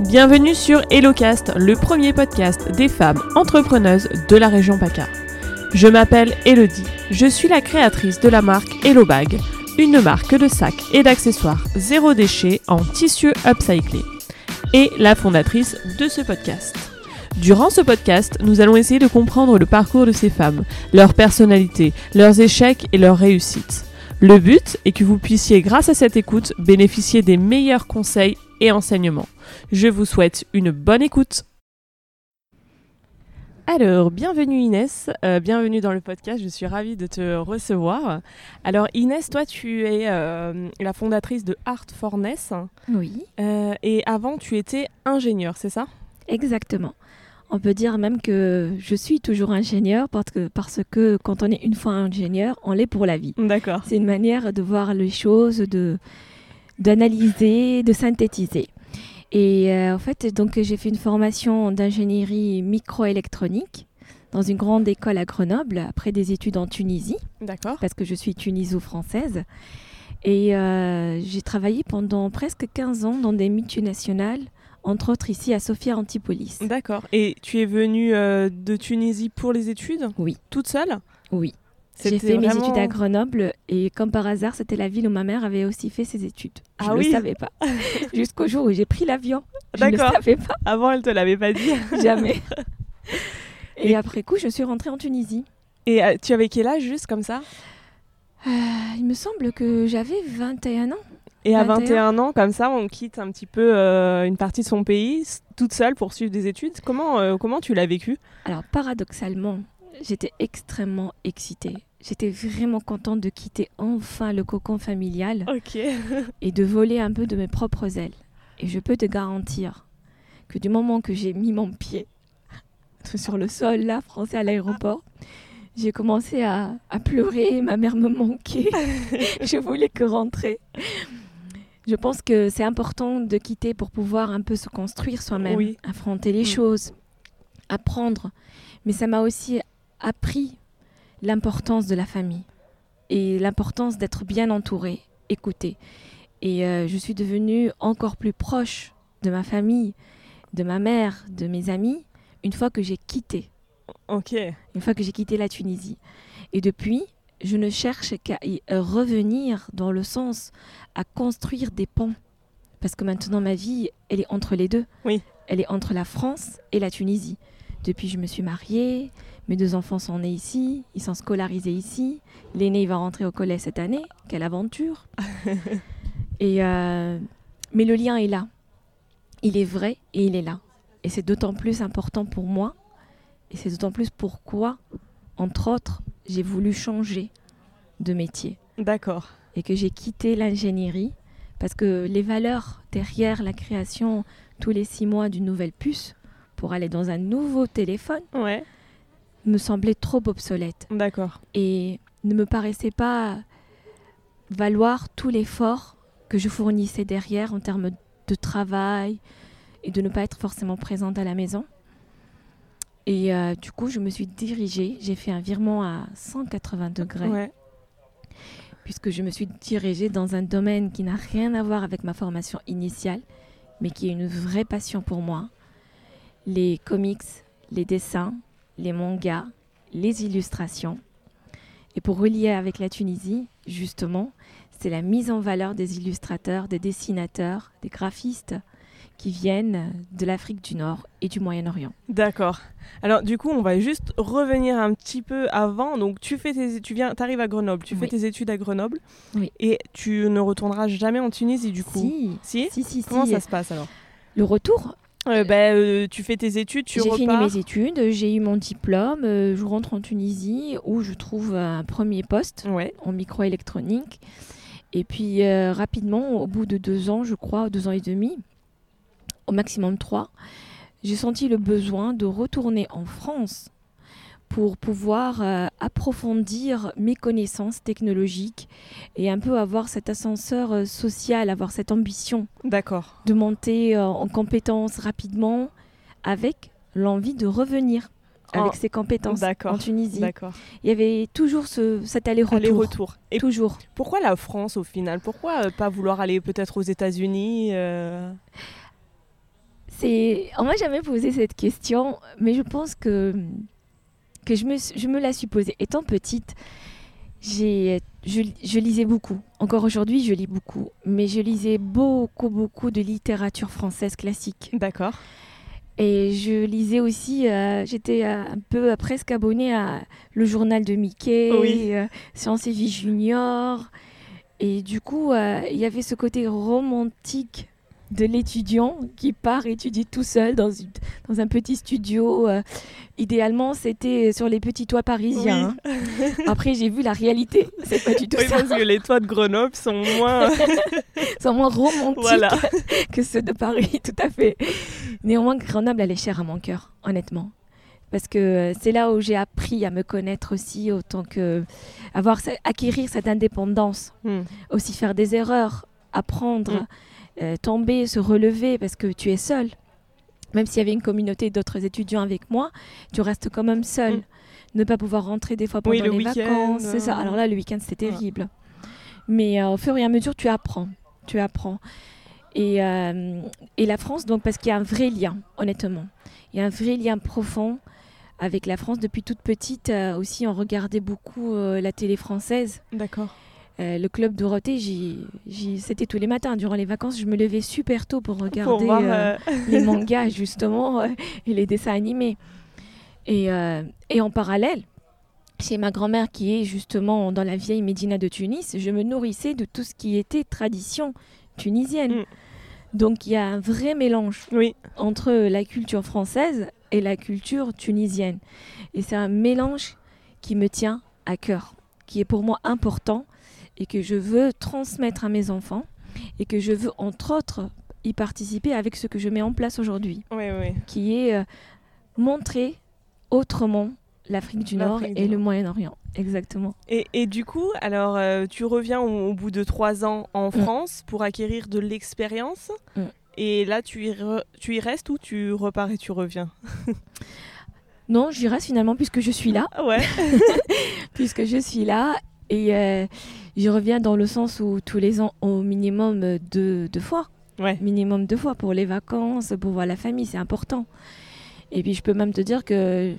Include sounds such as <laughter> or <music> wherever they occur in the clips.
Bienvenue sur HelloCast, le premier podcast des femmes entrepreneuses de la région PACA. Je m'appelle Elodie, je suis la créatrice de la marque Hello Bag, une marque de sacs et d'accessoires zéro déchet en tissu upcyclé, et la fondatrice de ce podcast. Durant ce podcast, nous allons essayer de comprendre le parcours de ces femmes, leur personnalité, leurs échecs et leurs réussites. Le but est que vous puissiez, grâce à cette écoute, bénéficier des meilleurs conseils et enseignements. Je vous souhaite une bonne écoute. Alors, bienvenue Inès, euh, bienvenue dans le podcast, je suis ravie de te recevoir. Alors Inès, toi tu es euh, la fondatrice de Art Forness Oui, euh, et avant tu étais ingénieure, c'est ça? Exactement. On peut dire même que je suis toujours ingénieur parce que, parce que quand on est une fois ingénieur, on l'est pour la vie. D'accord. C'est une manière de voir les choses, de d'analyser, de synthétiser. Et euh, en fait, donc j'ai fait une formation d'ingénierie microélectronique dans une grande école à Grenoble, après des études en Tunisie, D'accord. parce que je suis tuniso-française. Et euh, j'ai travaillé pendant presque 15 ans dans des multinationales, entre autres ici à Sofia Antipolis. D'accord. Et tu es venue euh, de Tunisie pour les études? Oui. Toute seule? Oui. J'ai fait mes études à Grenoble et comme par hasard, c'était la ville où ma mère avait aussi fait ses études. Je Ah ne oui le savais pas. <laughs> Jusqu'au jour où j'ai pris l'avion. Je ne le savais pas, Avant, elle te l'avait pas dit. <laughs> jamais. <laughs> et Et- après coup, je suis rentrée en Tunisie. Et euh, tu avais quel âge juste comme ça? Euh, il me semble que j'avais 21 ans. Et à 21. 21 ans, comme ça, on quitte un petit peu euh, une partie de son pays, toute seule pour suivre des études. Comment, comment tu l'as vécu? Alors paradoxalement, j'étais extrêmement excitée. J'étais vraiment contente de quitter enfin le cocon familial <laughs> et de voler un peu de mes propres ailes. Et je peux te garantir que du moment que j'ai mis mon pied <laughs> sur le sol, là, français à l'aéroport, j'ai commencé à, à pleurer, ma mère me manquait, <laughs> je voulais que rentrer. Je pense que c'est important de quitter pour pouvoir un peu se construire soi-même, Oui. affronter les Mm. choses, apprendre. Mais ça m'a aussi appris l'importance de la famille et l'importance d'être bien entouré, écouté. Et euh, je suis devenue encore plus proche de ma famille, de ma mère, de mes amis, une fois que j'ai quitté, Ok. une fois que j'ai quitté la Tunisie. Et depuis, je ne cherche qu'à y revenir dans le sens à construire des ponts. Parce que maintenant, ma vie, elle est entre les deux. Oui. Elle est entre la France et la Tunisie. Depuis, je me suis mariée, mes deux enfants sont nés ici, ils sont scolarisés ici. L'aîné, il va rentrer au collège cette année. Quelle aventure <laughs> Et euh, Mais le lien est là. Il est vrai et il est là. Et c'est d'autant plus important pour moi. Et c'est d'autant plus pourquoi, entre autres, j'ai voulu changer de métier D'accord. et que j'ai quitté l'ingénierie parce que les valeurs derrière la création tous les six mois d'une nouvelle puce pour aller dans un nouveau téléphone Ouais. Me semblaient trop obsolètes D'accord. et ne me paraissait pas valoir tout l'effort que je fournissais derrière en termes de travail et de ne pas être forcément présente à la maison. Et euh, du coup, je me suis dirigée, j'ai fait un virement à 180 degrés, Ouais. puisque je me suis dirigée dans un domaine qui n'a rien à voir avec ma formation initiale, mais qui est une vraie passion pour moi. Les comics, les dessins, les mangas, les illustrations. Et pour relier avec la Tunisie, justement, c'est la mise en valeur des illustrateurs, des dessinateurs, des graphistes qui viennent de l'Afrique du Nord et du Moyen-Orient. D'accord. Alors du coup, on va juste revenir un petit peu avant. Donc tu fais tes, tu viens, t'arrives à Grenoble, tu fais tes études à Grenoble, Oui. et tu ne retourneras jamais en Tunisie du coup. Si, Si? si, si, si. Comment ça se passe alors? Le retour, Euh, ben, euh, tu fais tes études, tu j'ai fini mes études, j'ai eu mon diplôme, euh, je rentre en Tunisie où je trouve un premier poste Ouais. en microélectronique. Et puis euh, rapidement, au bout de deux ans, je crois, deux ans et demi, au maximum trois, j'ai senti le besoin de retourner en France pour pouvoir euh, approfondir mes connaissances technologiques et un peu avoir cet ascenseur euh, social, avoir cette ambition D'accord. de monter euh, en compétences rapidement avec l'envie de revenir avec En- ses compétences D'accord. en Tunisie. D'accord. Il y avait toujours ce, cet aller-retour. Aller-retour. Et Toujours. pourquoi la France au final? Pourquoi pas vouloir aller peut-être aux États-Unis C'est, on m'a jamais posé cette question, mais je pense que que je me, je me la suis posée. Étant petite, j'ai, je, je lisais beaucoup. Encore aujourd'hui, je lis beaucoup, mais je lisais beaucoup, beaucoup de littérature française classique. D'accord. Et je lisais aussi, euh, j'étais euh, un peu euh, presque abonnée à le journal de Mickey, Oui. Science et Vie Junior. Et du coup, il y avait ce côté romantique de l'étudiant qui part étudier tout seul dans, une- dans un petit studio. euh. idéalement, c'était sur les petits toits parisiens. hein. <laughs> Après, j'ai vu la réalité. <laughs> C'est pas du tout Oui, ça. parce que les toits de Grenoble sont moins. <laughs> C'est moins romantique voilà. que ceux de Paris, tout à fait. Néanmoins, Grenoble, elle est chère à mon cœur, honnêtement. Parce que euh, c'est là où j'ai appris à me connaître aussi, autant que avoir, acquérir cette indépendance, Hmm. aussi faire des erreurs, apprendre, Mm. Euh, tomber, se relever, parce que tu es seul. Même s'il y avait une communauté d'autres étudiants avec moi, tu restes quand même seul. Mm. Ne pas pouvoir rentrer des fois pendant Oui, le les vacances, c'est ça. euh, Alors là, le week-end, c'était ouais. terrible. Mais euh, au fur et à mesure, tu apprends. Tu apprends. Et, euh, et la France, donc, parce qu'il y a un vrai lien, honnêtement. Il y a un vrai lien profond avec la France. Depuis toute petite, aussi, on regardait beaucoup la télé française. D'accord. Euh, le club Dorothée, c'était tous les matins. Durant les vacances, je me levais super tôt pour regarder Pour voir. euh, euh, les <laughs> mangas, justement, et les dessins animés. Et, et en parallèle, chez ma grand-mère, qui est justement dans la vieille Médina de Tunis, je me nourrissais de tout ce qui était tradition tunisienne. Mm. Donc il y a un vrai mélange Oui. entre la culture française et la culture tunisienne. Et c'est un mélange qui me tient à cœur, qui est pour moi important et que je veux transmettre à mes enfants et que je veux entre autres y participer avec ce que je mets en place aujourd'hui, Oui, oui. qui est euh, montrer autrement l'Afrique du Nord et le. Moyen-Orient. Exactement. Et, et du coup, alors, euh, tu reviens au, au bout de trois ans en France pour acquérir de l'expérience. Mm. Et là, tu y, re- tu y restes ou tu repars et tu reviens? Non, j'y reste finalement puisque je suis là. Ah Ouais. <laughs> puisque je suis là et euh, je reviens dans le sens où tous les ans au minimum euh, deux, deux fois, Ouais. minimum deux fois pour les vacances, pour voir la famille, c'est important. Et puis je peux même te dire que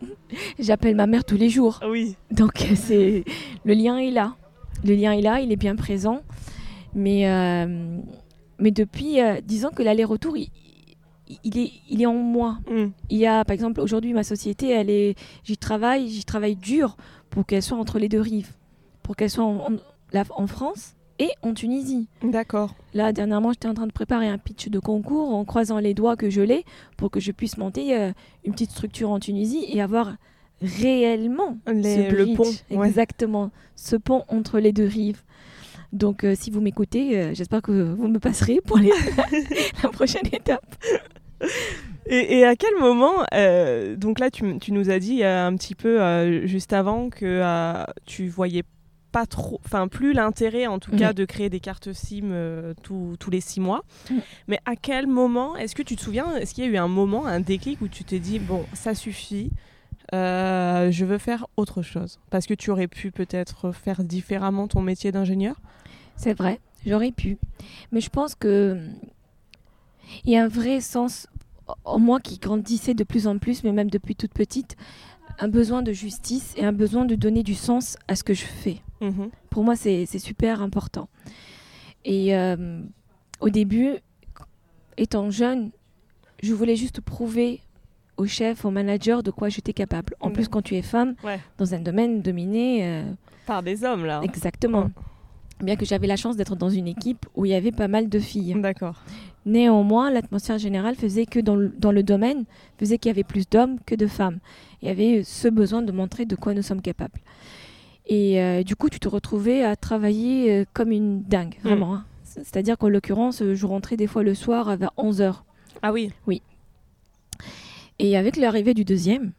<laughs> j'appelle ma mère tous les jours, Oui. donc euh, c'est le lien est là, le lien est là, il est bien présent, mais euh, mais depuis, euh, disons que l'aller-retour, il, il est il est en moi. Mm. Il y a, par exemple, aujourd'hui, ma société, elle est, j'y travaille, j'y travaille dur pour qu'elle soit entre les deux rives, pour qu'elle soit en, en- la- en France et en Tunisie. D'accord. Là, dernièrement, j'étais en train de préparer un pitch de concours en croisant les doigts que je l'ai pour que je puisse monter euh, une petite structure en Tunisie et avoir réellement Les- ce le pont, ouais. exactement, ce pont entre les deux rives. Donc, euh, si vous m'écoutez, euh, j'espère que vous me passerez pour les- <laughs> la prochaine étape. <laughs> Et, et à quel moment, euh, donc là tu, tu nous as dit un petit peu juste avant que tu voyais pas trop, enfin plus l'intérêt en tout Mhm. cas de créer des cartes SIM euh, tous- tous les six mois. Mhm. Mais à quel moment, est-ce que tu te souviens, est-ce qu'il y a eu un moment, un déclic où tu t'es dit, bon, ça suffit, euh, je veux faire autre chose? Parce que tu aurais pu peut-être faire différemment ton métier d'ingénieur? C'est vrai, j'aurais pu. Mais je pense que il y a un vrai sens en moi qui grandissait de plus en plus, mais même depuis toute petite, un besoin de justice et un besoin de donner du sens à ce que je fais. Mhm. Pour moi, c'est super important. Et euh, au début, étant jeune, je voulais juste prouver au chef, au manager de quoi j'étais capable. En plus, quand tu es femme, Ouais. dans un domaine dominé, euh, Par des hommes là. exactement. Bien que j'avais la chance d'être dans une équipe où il y avait pas mal de filles. D'accord. Néanmoins, l'atmosphère générale faisait que dans le, dans le domaine, faisait qu'il y avait plus d'hommes que de femmes. Il y avait ce besoin de montrer de quoi nous sommes capables. Et euh, du coup, tu te retrouvais à travailler euh, comme une dingue, Mm. vraiment. hein. C'est-à-dire qu'en l'occurrence, je rentrais des fois le soir vers 11h. Ah oui. Et avec l'arrivée du deuxième,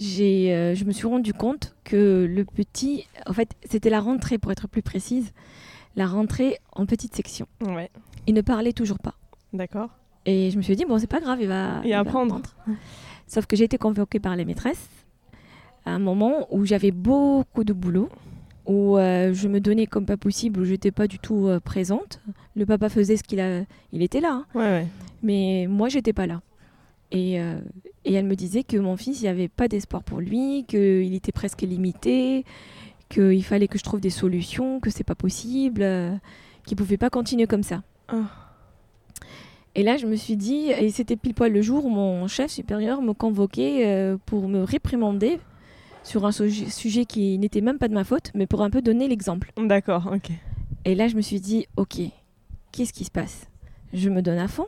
euh, je me suis rendu compte que le petit, en fait, c'était la rentrée, pour être plus précise, la rentrée en petite section. Ouais. Il ne parlait toujours pas. D'accord. Et je me suis dit, bon, c'est pas grave, il va, Il va va apprendre. apprendre. Sauf que j'ai été convoquée par les maîtresses à un moment où j'avais beaucoup de boulot, où euh, je me donnais comme pas possible, où j'étais pas du tout euh, présente. Le papa faisait ce qu'il a, il était là, hein. Ouais, ouais. Mais moi, j'étais pas là. Et, euh, et elle me disait que mon fils, il n'y avait pas d'espoir pour lui, qu'il était presque limité, qu'il fallait que je trouve des solutions, que c'est pas possible, euh, qu'il pouvait pas continuer comme ça. Ah. Et là, je me suis dit, et c'était pile poil le jour où mon chef supérieur me convoquait euh, pour me réprimander sur un sujet, sujet qui n'était même pas de ma faute, mais pour un peu donner l'exemple. D'accord, ok. Et là, je me suis dit, ok, qu'est-ce qui se passe? Je me donne à fond.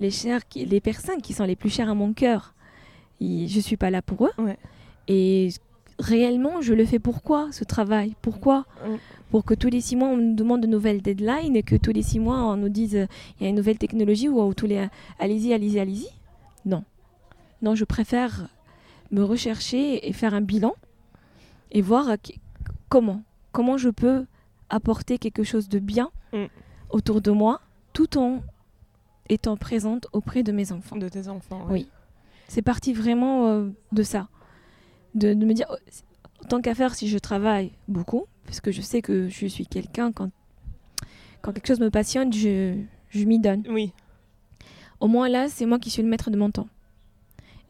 Les, chers qui- les personnes qui sont les plus chères à mon cœur, ils- je suis pas là pour eux. Ouais. Et réellement, je le fais pourquoi ce travail? Pourquoi? Pour que tous les six mois, on nous demande de nouvelles deadlines et que tous les six mois, on nous dise euh, il y a une nouvelle technologie ou, ou tous les allez-y, allez-y, allez-y. Non. Non, je préfère me rechercher et faire un bilan et voir euh, comment, comment je peux apporter quelque chose de bien Mm. autour de moi tout en étant présente auprès de mes enfants. De tes enfants. ouais. Oui. C'est parti vraiment euh, de ça. De, de me dire, oh, tant qu'à faire, si je travaille beaucoup, parce que je sais que je suis quelqu'un, quand, quand quelque chose me passionne, je, je m'y donne. Oui. Au moins là, c'est moi qui suis le maître de mon temps.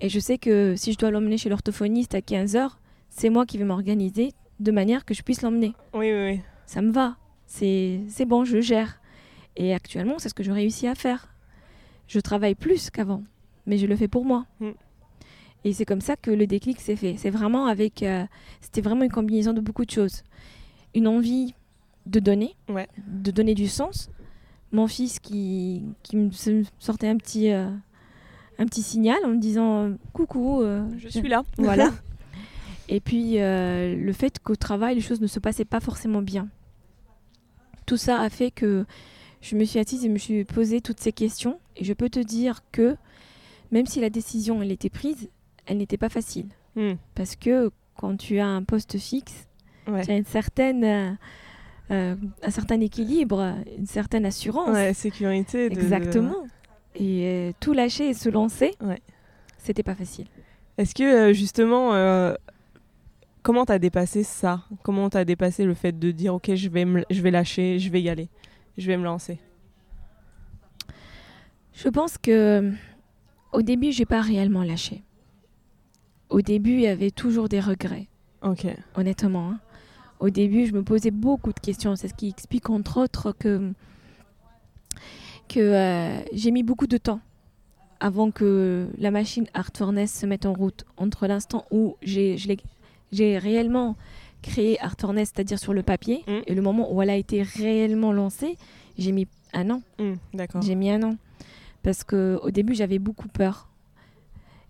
Et je sais que si je dois l'emmener chez l'orthophoniste à 15h, c'est moi qui vais m'organiser de manière que je puisse l'emmener. Oui, oui, oui. Ça me va. C'est c'est bon, je gère. Et actuellement, c'est ce que je réussis à faire. Je travaille plus qu'avant, mais je le fais pour moi. Mm. Et c'est comme ça que le déclic s'est fait. C'est vraiment avec. euh, C'était vraiment une combinaison de beaucoup de choses. Une envie de donner, Ouais. de donner du sens. Mon fils qui, qui me sortait un petit, euh, un petit signal en me disant Coucou, euh, Je suis là. <laughs> voilà. <laughs> Et puis le fait qu'au travail, les choses ne se passaient pas forcément bien. Tout ça a fait que je me suis assise et me suis posé toutes ces questions. Et je peux te dire que même si la décision elle était prise, elle n'était pas facile. Hmm. Parce que quand tu as un poste fixe, Ouais. tu as une certaine, euh, euh, un certain équilibre, une certaine assurance. Ouais, sécurité. de- Exactement. Et euh, tout lâcher et se lancer, Ouais. c'était pas facile. Est-ce que justement, euh, comment t'as dépassé ça? Comment t'as dépassé le fait de dire ok, je vais, me- je vais lâcher, je vais y aller, je vais me lancer? Je pense que au début, j'ai pas réellement lâché. Au début, il y avait toujours des regrets, Ok. honnêtement. hein. Au début, je me posais beaucoup de questions. C'est ce qui explique entre autres que que euh, j'ai mis beaucoup de temps avant que la machine Art Furnace se mette en route. Entre l'instant où j'ai réellement créé Art Furnace, c'est-à-dire sur le papier, Mm. et le moment où elle a été réellement lancée, j'ai mis un an. Hmm, D'accord. J'ai mis un an. Parce que au début, j'avais beaucoup peur.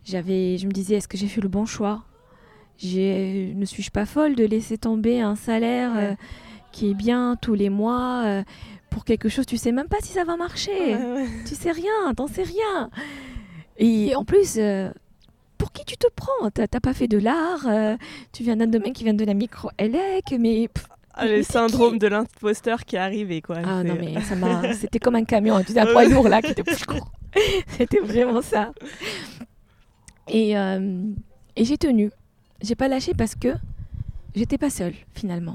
J'avais, je me disais, est-ce que j'ai fait le bon choix? Ne suis-je pas folle de laisser tomber un salaire Ouais. euh, qui est bien tous les mois euh, pour quelque chose? Tu sais même pas si ça va marcher. Ouais. Tu sais rien, t'en sais rien. Et en plus, euh, pour qui tu te prends? T'as pas fait de l'art, tu viens d'un domaine qui vient de la micro-élec, mais pff, Ah, le syndrome de l'imposteur qui est arrivé quoi. Ah C'est- non, mais ça m'a. <laughs> C'était comme un camion, tu sais, un poids lourd là qui était. <laughs> C'était vraiment ça. Et, euh, et j'ai tenu. J'ai pas lâché parce que j'étais pas seule finalement.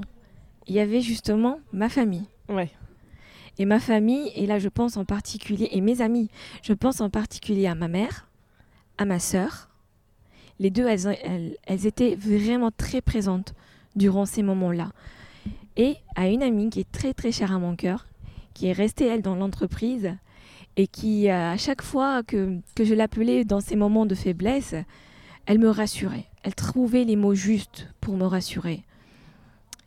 Il y avait justement ma famille. Ouais. Et ma famille, et là je pense en particulier, et mes amis, je pense en particulier à ma mère, à ma sœur. Les deux, elles, elles étaient vraiment très présentes durant ces moments-là. Et à une amie qui est très très chère à mon cœur, qui est restée elle dans l'entreprise et qui, euh, à chaque fois que, que je l'appelais dans ces moments de faiblesse, elle me rassurait. Elle trouvait les mots justes pour me rassurer.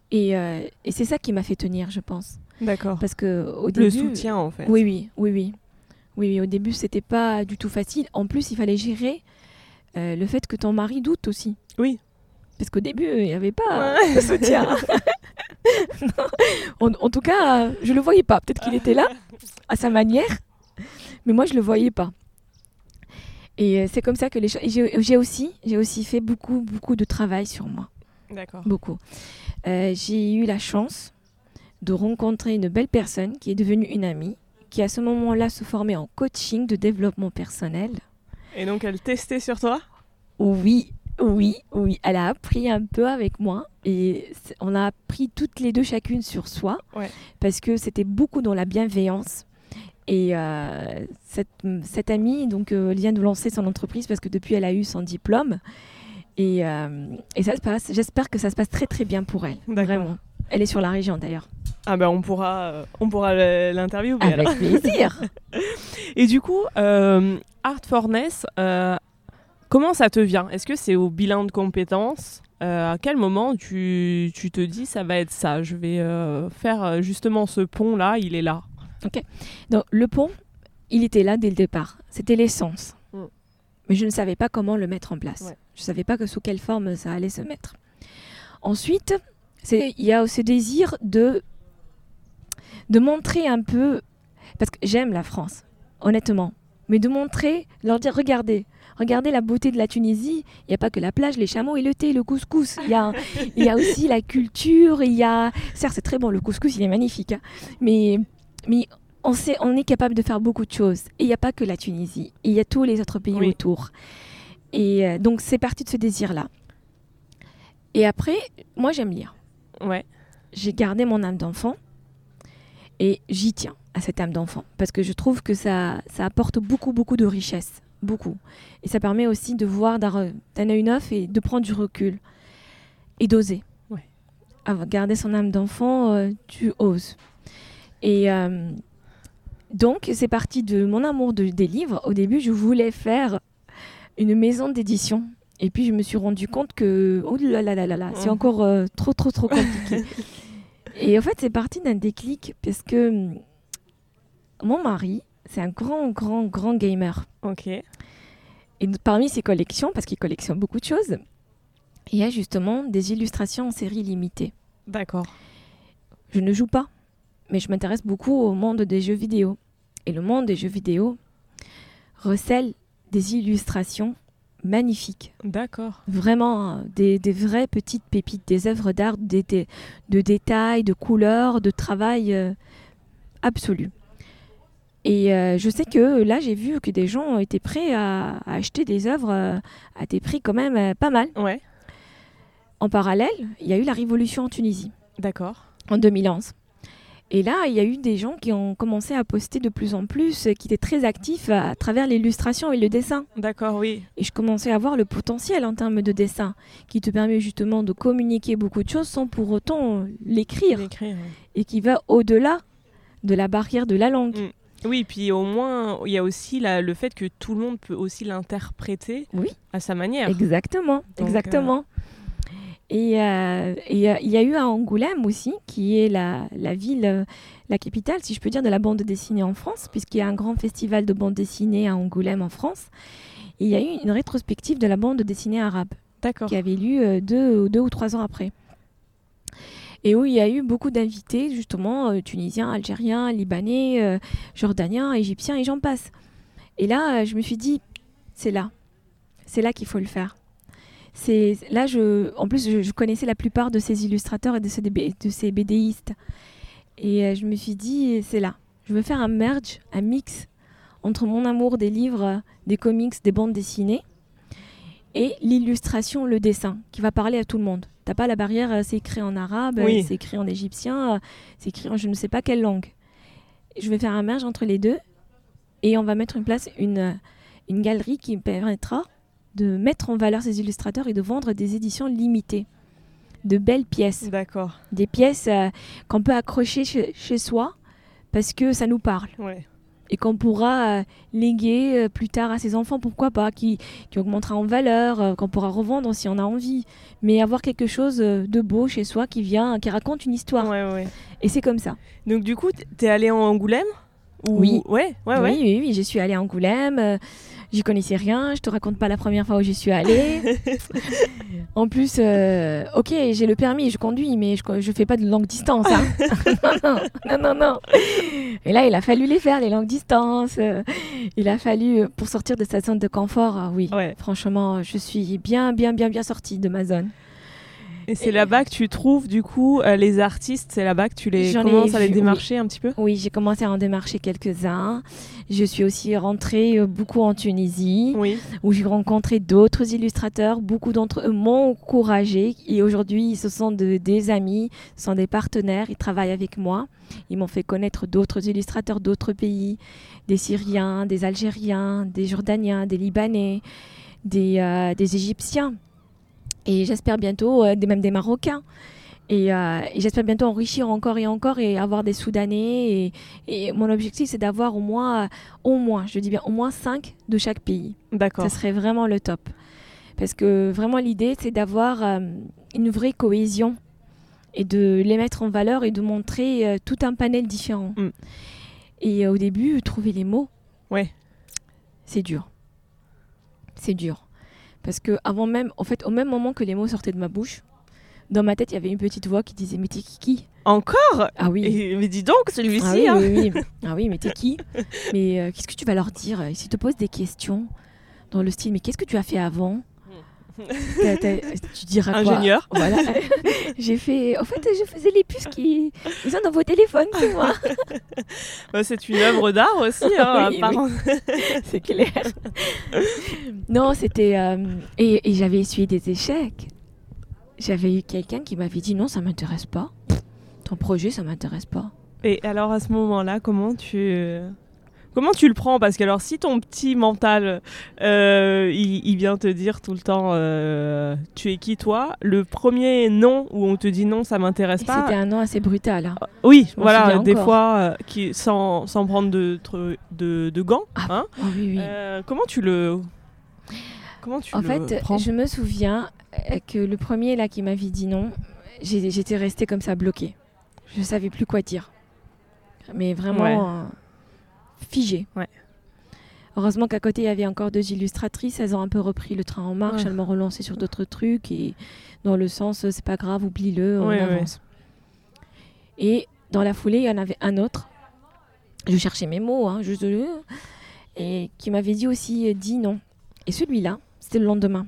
Et, euh, et c'est ça qui m'a fait tenir, je pense. D'accord. Parce que au début, Le soutien en fait. oui, oui, oui, oui. Oui, oui, au début, c'était pas du tout facile. En plus, il fallait gérer euh, le fait que ton mari doute aussi. Oui. Parce qu'au début, il n'y avait pas de soutien. <laughs> En, en tout cas, je le voyais pas. Peut-être qu'il était là, à sa manière, mais moi, je le voyais pas. Et euh, c'est comme ça que les choses. J'ai aussi, aussi fait beaucoup, beaucoup de travail sur moi D'accord. beaucoup. Euh, j'ai eu la chance de rencontrer une belle personne qui est devenue une amie, qui à ce moment-là se formait en coaching de développement personnel. Et donc elle testait sur toi? Oui, oui, oui. Elle a appris un peu avec moi et on a appris toutes les deux chacune sur soi Ouais. parce que c'était beaucoup dans la bienveillance Et euh, cette, cette amie donc, euh, vient de lancer son entreprise parce que depuis, elle a eu son diplôme. Et, euh, et ça se passe. J'espère que ça se passe très très bien pour elle. D'accord. Vraiment. Elle est sur la région d'ailleurs. Ah ben on pourra, on pourra l'interviewer. Avec alors. plaisir. <laughs> Et du coup, Art for Ness, euh, comment ça te vient? Est-ce que c'est au bilan de compétences? Euh, À quel moment tu, tu te dis ça va être ça Je vais euh, faire euh, justement ce pont là, il est là? Donc le pont, il était là dès le départ. C'était l'essence. Mm. Mais je ne savais pas comment le mettre en place. Ouais. Je ne savais pas que sous quelle forme ça allait se mettre. Ensuite, c'est- il y a ce désir de, de montrer un peu, parce que j'aime la France, honnêtement, mais de montrer, leur dire, regardez, regardez la beauté de la Tunisie, il n'y a pas que la plage, les chameaux et le thé, le couscous, il y a, il y a aussi la culture, il y a, certes c'est très bon, le couscous il est magnifique, hein, mais, mais on, sait, on est capable de faire beaucoup de choses, et il n'y a pas que la Tunisie, il y a tous les autres pays Oui. autour. Et euh, donc c'est parti de ce désir-là. Et après, moi j'aime lire Ouais. j'ai gardé mon âme d'enfant et j'y tiens à cette âme d'enfant parce que je trouve que ça, ça apporte beaucoup, beaucoup de richesse. Beaucoup. Et ça permet aussi de voir d'un œil neuf et de prendre du recul et d'oser. Ouais. Gardé son âme d'enfant, euh, tu oses. Et euh, donc, c'est parti de mon amour de- des livres. Au début, je voulais faire une maison d'édition. Et puis, je me suis rendu compte que, oh là là là là là, c'est Mhm. encore euh, trop, trop, trop compliqué. <laughs> Et en fait, c'est parti d'un déclic parce que hum, mon mari, c'est un grand, grand, grand gamer. Ok. Et parmi ses collections, parce qu'il collectionne beaucoup de choses, il y a justement des illustrations en série limitée. D'accord. Je ne joue pas, mais je m'intéresse beaucoup au monde des jeux vidéo. Et le monde des jeux vidéo recèle des illustrations magnifiques. D'accord. Vraiment euh, des, des vraies petites pépites, des œuvres d'art, des- des- de détails, de couleurs, de travail euh, absolu. Et euh, je sais que là, j'ai vu que des gens étaient prêts à, à acheter des œuvres euh, à des prix quand même euh, pas mal. Ouais. En parallèle, il y a eu la révolution en Tunisie D'accord. en 2011. Et là, il y a eu des gens qui ont commencé à poster de plus en plus, qui étaient très actifs à travers l'illustration et le dessin. D'accord, oui. Et je commençais à voir le potentiel en termes de dessin, qui te permet justement de communiquer beaucoup de choses sans pour autant l'écrire, L'écrire. et qui va au-delà de la barrière de la langue. Mm. Oui, puis au moins, il y a aussi la- le fait que tout le monde peut aussi l'interpréter Oui. à sa manière. Exactement, Donc, exactement. Et euh, et, euh, il y a eu à Angoulême aussi, qui est la, la ville, euh, la capitale, si je peux dire, de la bande dessinée en France, puisqu'il y a un grand festival de bande dessinée à Angoulême en France. Et il y a eu une rétrospective de la bande dessinée arabe. Qui avait lieu euh, deux, deux ou trois ans après. Et où il y a eu beaucoup d'invités, justement, euh, tunisiens, algériens, libanais, euh, jordaniens, égyptiens, et j'en passe. Et là, euh, je me suis dit, c'est là. C'est là qu'il faut le faire. C'est là, je, en plus, je, connaissais la plupart de ces illustrateurs et de ces, de ces. Et je me suis dit, c'est là. Je veux faire un merge, un mix entre mon amour des livres, des comics, des bandes dessinées et l'illustration, le dessin, qui va parler à tout le monde. T'as pas la barrière, euh, c'est écrit en arabe, euh, Oui. c'est écrit en égyptien, euh, c'est écrit en je ne sais pas quelle langue. Je vais faire un merge entre les deux et on va mettre en place une, une galerie qui me permettra de mettre en valeur ces illustrateurs et de vendre des éditions limitées, de belles pièces, D'accord. des pièces euh, qu'on peut accrocher chez, chez soi parce que ça nous parle Ouais. Et qu'on pourra euh, léguer euh, plus tard à ses enfants, pourquoi pas, qui, qui augmentera en valeur, euh, qu'on pourra revendre si on a envie, mais avoir quelque chose de beau chez soi qui vient, qui raconte une histoire. Ouais, ouais. Et c'est comme ça. Donc du coup, t'es allé en Angoulême Ou- Oui. Ouais, ouais. Oui, oui, oui, je suis allée à Angoulême, j'y connaissais rien, je te raconte pas la première fois où j'y suis allée. <laughs> en plus, euh, ok, j'ai le permis, je conduis, mais je, je fais pas de longue distance. hein. <laughs> <laughs> non, non, non, non. Et là, il a fallu les faire, les longues distances. il a fallu, pour sortir de sa zone de confort, ah oui. Ouais. Franchement, je suis bien, bien, bien, bien sortie de ma zone. Et c'est là-bas que tu trouves du coup euh, les artistes, c'est là-bas que tu les commences à les démarcher un petit peu? Oui, j'ai commencé à en démarcher quelques-uns. Je suis aussi rentrée euh, beaucoup en Tunisie, Oui. où j'ai rencontré d'autres illustrateurs. Beaucoup d'entre eux m'ont encouragé et aujourd'hui, ce sont de- des amis, ce sont des partenaires. Ils travaillent avec moi. Ils m'ont fait connaître d'autres illustrateurs d'autres pays, des Syriens, des Algériens, des Jordaniens, des Libanais, des, euh, des Égyptiens. Et j'espère bientôt, euh, même des Marocains. Et, euh, et j'espère bientôt enrichir encore et encore et avoir des Soudanais. Et, et mon objectif, c'est d'avoir au moins, euh, au moins, je dis bien, au moins 5 de chaque pays. D'accord. Ça serait vraiment le top. Parce que vraiment, l'idée, c'est d'avoir euh, une vraie cohésion et de les mettre en valeur et de montrer euh, tout un panel différent. Mm. Et au début, trouver les mots, Ouais. c'est dur. C'est dur. Parce que avant même, en fait, au même moment que les mots sortaient de ma bouche, dans ma tête, il y avait une petite voix qui disait Mais t'es qui Encore? Ah oui. Et- Mais dis donc, celui-ci. Ah oui, hein. oui, oui. <laughs> Ah oui, mais t'es qui? Mais euh, qu'est-ce que tu vas leur dire? S'ils te posent des questions dans le style, mais qu'est-ce que tu as fait avant? Tu diras quoi Ingénieur. Voilà. <laughs> J'ai fait. En fait, je faisais les puces qui. Ils sont dans vos téléphones, c'est moi. <laughs> Bah, c'est une œuvre d'art aussi. Hein, Oui, apparemment. <laughs> c'est clair. non, c'était. euh, Et, et j'avais essuyé des échecs. J'avais eu quelqu'un qui m'avait dit non, ça m'intéresse pas. Ton projet, ça m'intéresse pas. Et alors à ce moment-là, comment tu comment tu le prends? Parce que alors si ton petit mental, euh, il, il vient te dire tout le temps, euh, tu es qui toi Le premier non où on te dit non, ça m'intéresse pas. C'était un nom assez brutal. hein. Oui, Je m'en voilà, des encore. fois, euh, qui, sans, sans prendre de, de, de gants. Ah, hein. Oh oui, oui. Euh, comment tu le comment tu En le fait, prends? je me souviens euh, que le premier là qui m'avait dit non, j'étais restée comme ça bloquée. Je savais plus quoi dire. Mais vraiment Ouais. Ouais. Heureusement qu'à côté il y avait encore deux illustratrices, elles ont un peu repris le train en marche, Ouais. elles m'ont relancé sur d'autres trucs et dans le sens euh, c'est pas grave, oublie-le, on Ouais, ouais. avance. Et dans la foulée, il y en avait un autre. Je cherchais mes mots, hein, juste euh, et qui m'avait dit aussi euh, dit non. Et celui-là, c'était le lendemain.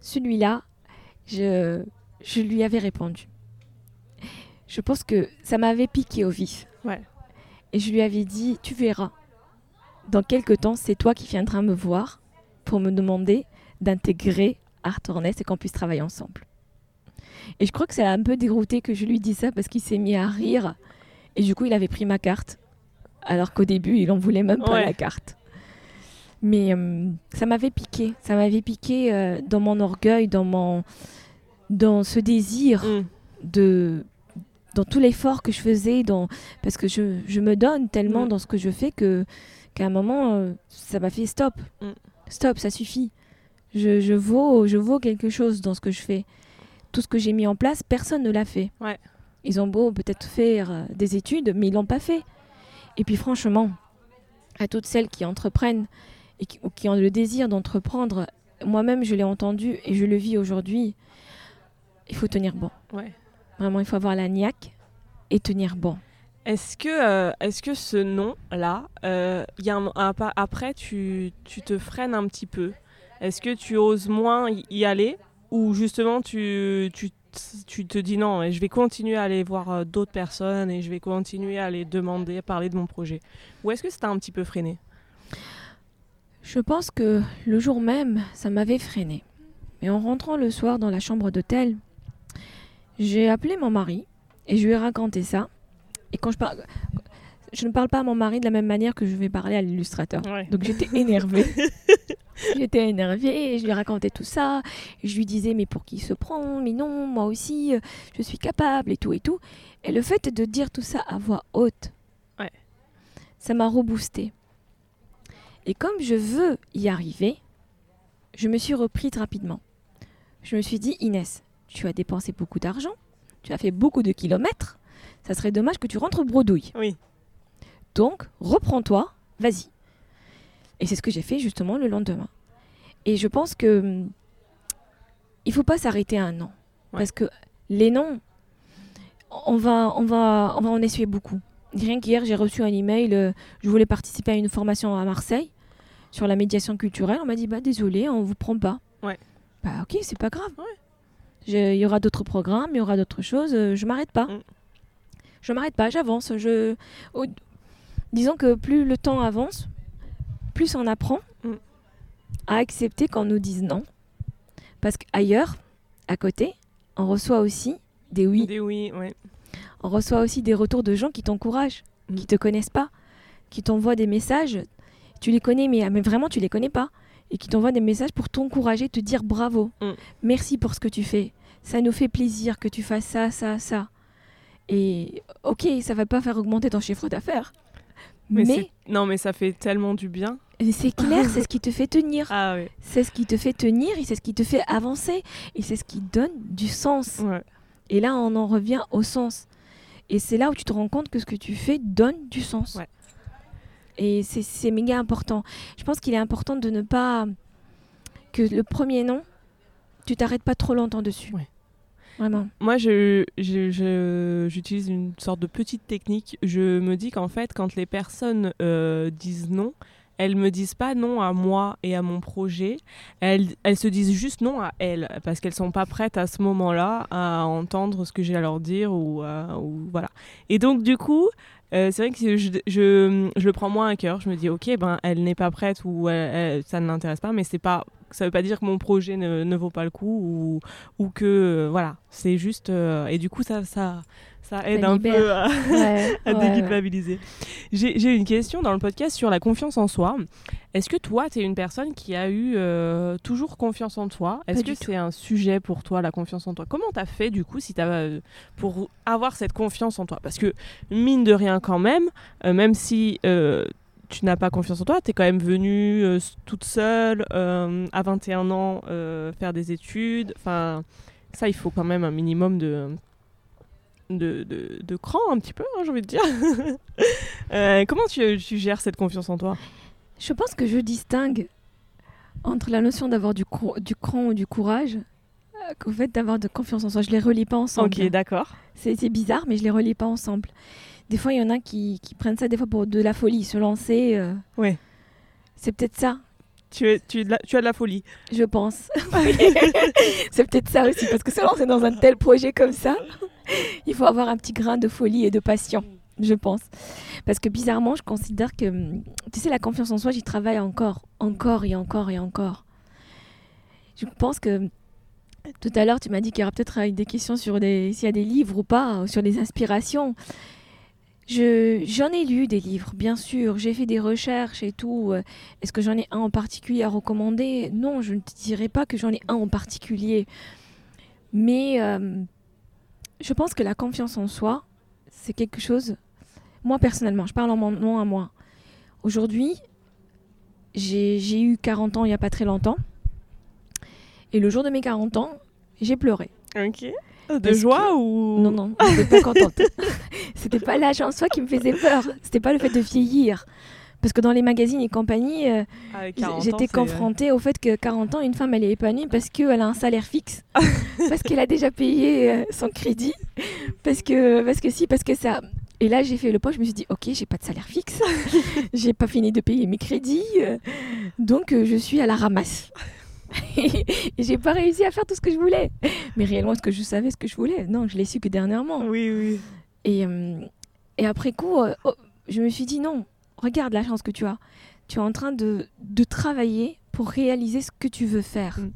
Celui-là, je, je lui avais répondu. Je pense que ça m'avait piqué au vif. Ouais. Et je lui avais dit, tu verras, dans quelques temps, c'est toi qui viendras me voir pour me demander d'intégrer Art Hornets et qu'on puisse travailler ensemble. Et je crois que ça l'a un peu dérouté que je lui dise ça parce qu'il s'est mis à rire. Et du coup, il avait pris ma carte. Alors qu'au début, il en voulait même pas Ouais. la carte. Mais euh, ça m'avait piqué. Ça m'avait piqué euh, dans mon orgueil, dans, mon, dans ce désir Mm. de dans tout l'effort que je faisais dans parce que je, je me donne tellement Mm. dans ce que je fais que qu'à un moment euh, ça m'a fait stop Mm. stop ça suffit je, je vaux je vaux quelque chose dans ce que je fais tout ce que j'ai mis en place personne ne l'a fait Ouais. ils ont beau peut-être faire euh, des études mais ils l'ont pas fait et puis franchement à toutes celles qui entreprennent et qui, ou qui ont le désir d'entreprendre moi-même je l'ai entendu et je le vis aujourd'hui il faut tenir bon Ouais. Vraiment, il faut avoir la niaque et tenir bon. Est-ce que, euh, est-ce que ce nom-là, euh, y a un- après, tu, tu te freines un petit peu? Est-ce que tu oses moins y- aller? Ou justement, tu, tu, tu te dis non, et je vais continuer à aller voir euh, d'autres personnes et je vais continuer à les demander, à parler de mon projet Ou est-ce que c'était un petit peu freiné? Je pense que le jour même, ça m'avait freiné. Mais en rentrant le soir dans la chambre d'hôtel, j'ai appelé mon mari et je lui ai raconté ça. Et quand je parle, je ne parle pas à mon mari de la même manière que je vais parler à l'illustrateur. Ouais. Donc j'étais énervée. <laughs> j'étais énervée et je lui racontais tout ça. Je lui disais mais pour qui il se prend? Mais non, moi aussi, euh, je suis capable et tout et tout. Et le fait de dire tout ça à voix haute, Ouais. ça m'a reboosté. Et comme je veux y arriver, je me suis reprise rapidement. Je me suis dit Inès, tu as dépensé beaucoup d'argent, tu as fait beaucoup de kilomètres. Ça serait dommage que tu rentres bredouille. Oui. Donc, reprends-toi, vas-y. Et c'est ce que j'ai fait justement le lendemain. Et je pense que hum, il faut pas s'arrêter à un an, Ouais. parce que les noms, on va, on va, on va en essuyer beaucoup. Rien qu'hier, j'ai reçu un email. euh, je voulais participer à une formation à Marseille sur la médiation culturelle. On m'a dit bah désolé, on vous prend pas. Ouais. Bah ok, c'est pas grave. Ouais. Il y aura d'autres programmes, il y aura d'autres choses. euh, Je m'arrête pas. Mm. Je m'arrête pas, j'avance. Je... Disons que plus le temps avance, plus on apprend Mm. à accepter quand on nous dise non. Parce qu'ailleurs, à côté, on reçoit aussi des oui. Des oui, ouais. On reçoit aussi des retours de gens qui t'encouragent, Mm. qui te connaissent pas, qui t'envoient des messages. Tu les connais, mais, mais vraiment, tu les connais pas. Et qui t'envoient des messages pour t'encourager, te dire bravo. Mm. Merci pour ce que tu fais. Ça nous fait plaisir que tu fasses ça, ça, ça. Et ok, ça va pas faire augmenter ton chiffre d'affaires. Mais, Mais, non, mais ça fait tellement du bien. c'est clair, c'est ce qui te fait tenir. Ah ouais. C'est ce qui te fait tenir et c'est ce qui te fait avancer. Et c'est ce qui donne du sens. ouais. Et là, on en revient au sens. Et c'est là où tu te rends compte que ce que tu fais donne du sens. Ouais. Et c'est- méga important. Je pense qu'il est important de ne pas... Que le premier nom, tu t'arrêtes pas trop longtemps dessus. Ouais. Vraiment. Moi, je, je- je- j'utilise une sorte de petite technique. Je me dis qu'en fait, quand les personnes euh, disent non, elles me disent pas non à moi et à mon projet. Elles, elles se disent juste non à elles parce qu'elles sont pas prêtes à ce moment-là à entendre ce que j'ai à leur dire ou, ou voilà. Et donc du coup, euh, c'est vrai que je, je, je le prends moins à cœur. Je me dis ok, ben elle n'est pas prête ou elle- elle- ça ne l'intéresse pas, mais c'est pas ça veut pas dire que mon projet ne, ne vaut pas le coup ou, ou que euh, voilà c'est juste euh, et du coup ça ça aide un peu à, Ouais, <laughs> à ouais, ouais. déculpabiliser. J'ai une question dans le podcast sur la confiance en soi. Est-ce que toi, tu es une personne qui a eu euh, toujours confiance en toi? Est-ce que c'est un sujet pour toi, la confiance en toi? Comment tu as fait, du coup, si as, pour avoir cette confiance en toi? Parce que, mine de rien, quand même, euh, même si euh, tu n'as pas confiance en toi, tu es quand même venue euh, toute seule, euh, à 21 ans, euh, faire des études. Enfin, ça, il faut quand même un minimum de de, de, de cran un petit peu, hein, j'ai envie de dire. <laughs> Euh, comment tu, tu gères cette confiance en toi? Je pense que je distingue entre la notion d'avoir du, du cran ou du courage euh, qu'au fait d'avoir de confiance en soi. Je les relie pas ensemble. Ok, d'accord. C'est c'est bizarre, mais je les relie pas ensemble. Des fois, il y en a qui, qui prennent ça des fois pour de la folie, se lancer. euh, Ouais. C'est peut-être ça, Tu, as de la folie. je pense. <laughs> c'est peut-être ça aussi, parce que se lancer dans un tel projet comme ça, il faut avoir un petit grain de folie et de passion, je pense. Parce que bizarrement, je considère que, tu sais, la confiance en soi, j'y travaille encore, encore et encore et encore. Je pense que tout à l'heure, tu m'as dit qu'il y aura peut-être euh, des questions sur s'il y a des livres ou pas, ou sur des inspirations. Je, j'en ai lu des livres, bien sûr. J'ai fait des recherches et tout. Euh, Est-ce que j'en ai un en particulier à recommander? Non, je ne dirais pas que j'en ai un en particulier. Mais euh, je pense que la confiance en soi, c'est quelque chose. Moi, personnellement, je parle en mon nom à moi. Aujourd'hui, j'ai j'ai eu 40 ans il n'y a pas très longtemps. Et le jour de mes 40 ans, j'ai pleuré. Ok. De Parce joie ou Non, non, j'étais pas contente. <laughs> C'était pas l'âge en soi qui me faisait peur. C'était pas le fait de vieillir. Parce que dans les magazines et compagnie, euh, Avec 40 ans, j'étais c'est- confrontée au fait que 40 ans, une femme, elle est épanouie parce qu'elle a un salaire fixe. <laughs> parce qu'elle a déjà payé euh, son crédit. Parce que, parce que si, parce que ça. Et là, j'ai fait le point, je me suis dit, ok, j'ai pas de salaire fixe. <laughs> j'ai pas fini de payer mes crédits. euh, donc, euh, je suis à la ramasse. <laughs> et j'ai pas réussi à faire tout ce que je voulais. Mais réellement, est-ce que je savais ce que je voulais? Non, je l'ai su que dernièrement. Oui, oui. Et, euh, et après coup, euh, oh, je me suis dit non, regarde la chance que tu as. Tu es en train de, de travailler pour réaliser ce que tu veux faire. Mm.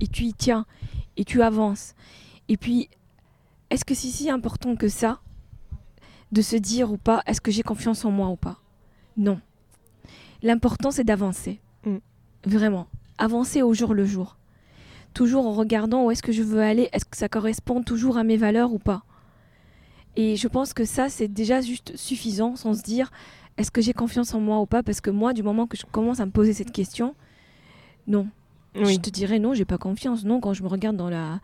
Et tu y tiens. Et tu avances. Et puis, est-ce que c'est si important que ça de se dire ou pas, est-ce que j'ai confiance en moi ou pas? Non. L'important, c'est d'avancer. Mm. Vraiment. Avancer au jour le jour. Toujours en regardant où est-ce que je veux aller, est-ce que ça correspond toujours à mes valeurs ou pas et je pense que ça, c'est déjà juste suffisant sans se dire est-ce que j'ai confiance en moi ou pas? Parce que moi, du moment que je commence à me poser cette question, non. Je te dirais non, j'ai pas confiance. Non, quand je me regarde dans, la...